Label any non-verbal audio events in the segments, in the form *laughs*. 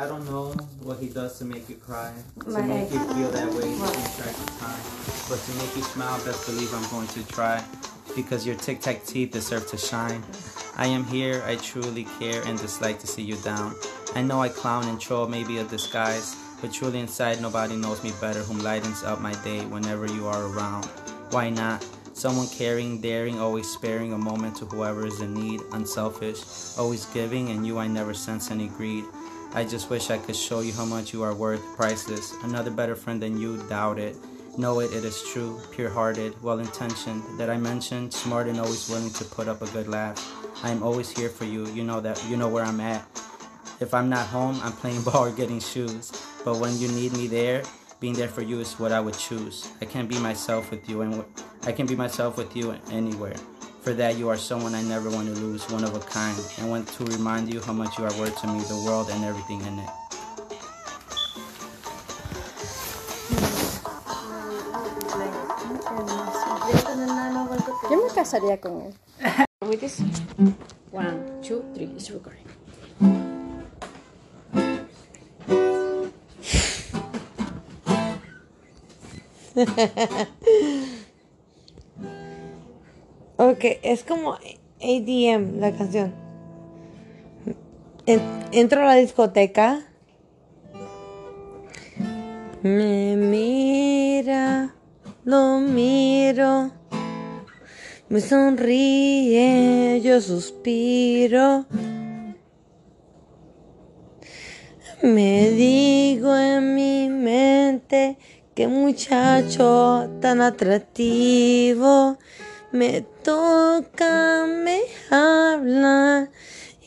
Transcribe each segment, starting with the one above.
I don't know what he does to make you cry, to make ex. you feel that way What? in track of time. But to make you smile, best believe I'm going to try. Because your tic tac teeth deserve to shine. I am here, I truly care and dislike to see you down. I know I clown and troll, maybe a disguise. But truly inside, nobody knows me better, whom lightens up my day whenever you are around. Why not? Someone caring, daring, always sparing a moment to whoever is in need, unselfish, always giving, and you I never sense any greed. I just wish I could show you how much you are worth, priceless. Another better friend than you, doubt it. Know it, it is true, pure hearted, well intentioned. That I mentioned, smart and always willing to put up a good laugh. I am always here for you, you know that, you know where I'm at. If I'm not home, I'm playing *laughs* ball or getting shoes. But when you need me there, being there for you is what I would choose. I can't be myself with you, and I can be myself with you anywhere. For that, you are someone I never want to lose, one of a kind, I want to remind you how much you are worth to me, the world and everything in it. Yo me casaría con él. With this. One, two, three. It's recording. *laughs* Ok, es como ADM la canción. En- entro a la discoteca. Me mira, lo miro. Me sonríe, yo suspiro. Me digo en mi mente qué muchacho tan atractivo. Me toca, me habla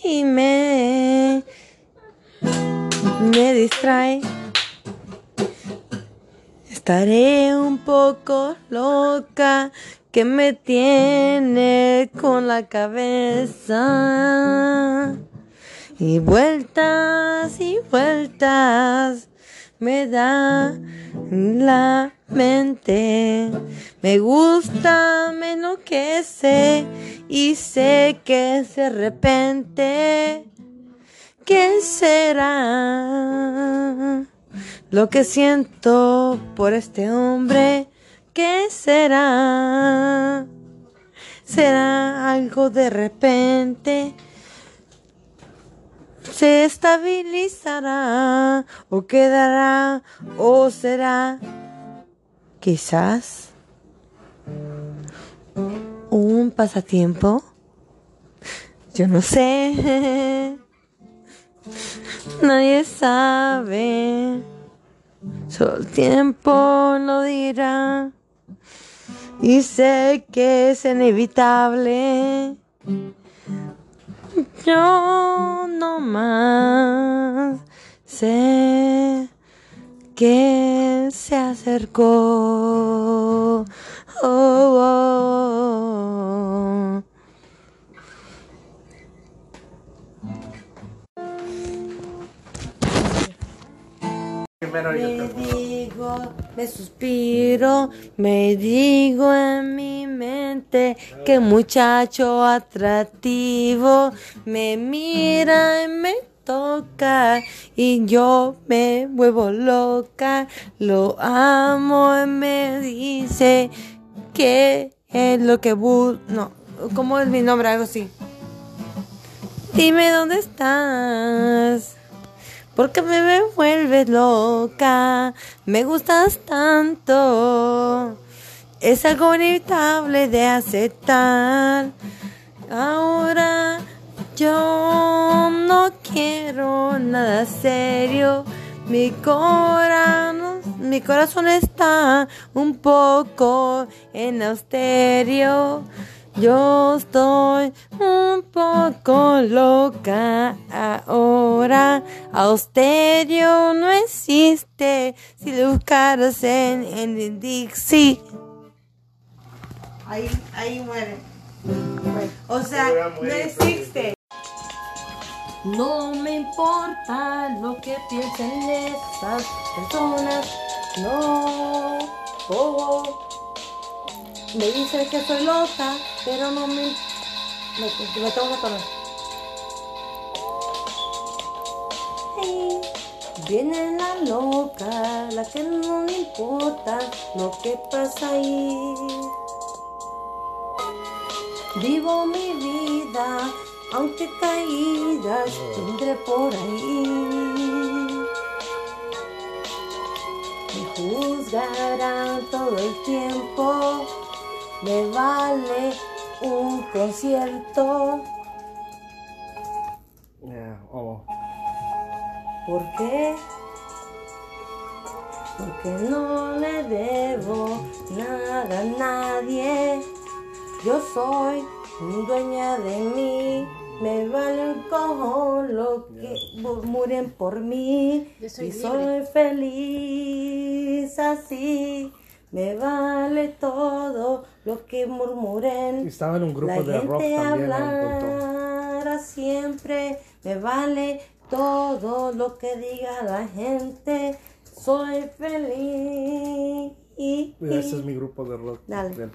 y me, me distrae. Estaré un poco loca que me tiene con la cabeza. Y vueltas y vueltas me da la mente. Me gusta, me enloquece y sé que de repente, ¿qué será? Lo que siento por este hombre, ¿qué será? ¿Será algo de repente? ¿Se estabilizará o quedará o será quizás un pasatiempo? Yo no sé. *laughs* Nadie sabe. Solo el tiempo lo dirá. Y sé que es inevitable. Yo no más sé que se acercó. Oh, oh, oh. Me me suspiro, me digo en mi mente que muchacho atractivo me mira y me toca y yo me vuelvo loca, lo amo y me dice que es lo que bus... No, ¿cómo es mi nombre? Algo así. Dime dónde estás. Porque me, vuelves loca, me gustas tanto. Es algo inevitable de aceptar. Ahora yo no quiero nada serio. Mi corazón, mi corazón está un poco en austerio. Yo estoy un poco loca ahora. Austerio no existe si lo buscaras en, en el Dixie. Ahí, ahí muere. O sea, no existe. No me importa lo que piensen esas personas. No. Oh. Me dicen que soy loca, pero no me. Me, me tengo que tomar. Hey. Viene la loca, la que no le importa lo que pasa ahí. Vivo mi vida, aunque caídas tendré por ahí. Me juzgarán todo el tiempo, me vale un concierto. Yeah, oh. ¿Por qué? Porque no le debo nada a nadie. Yo soy dueña de mí. Me vale un cojón lo que murmuren por mí. Yo soy y libre. soy feliz así. Me vale todo lo que murmuren. Estaba en un grupo La de rock gente también punto. hablará siempre, me vale todo lo que diga la gente. Soy feliz. Ese es mi grupo de rock. Dale.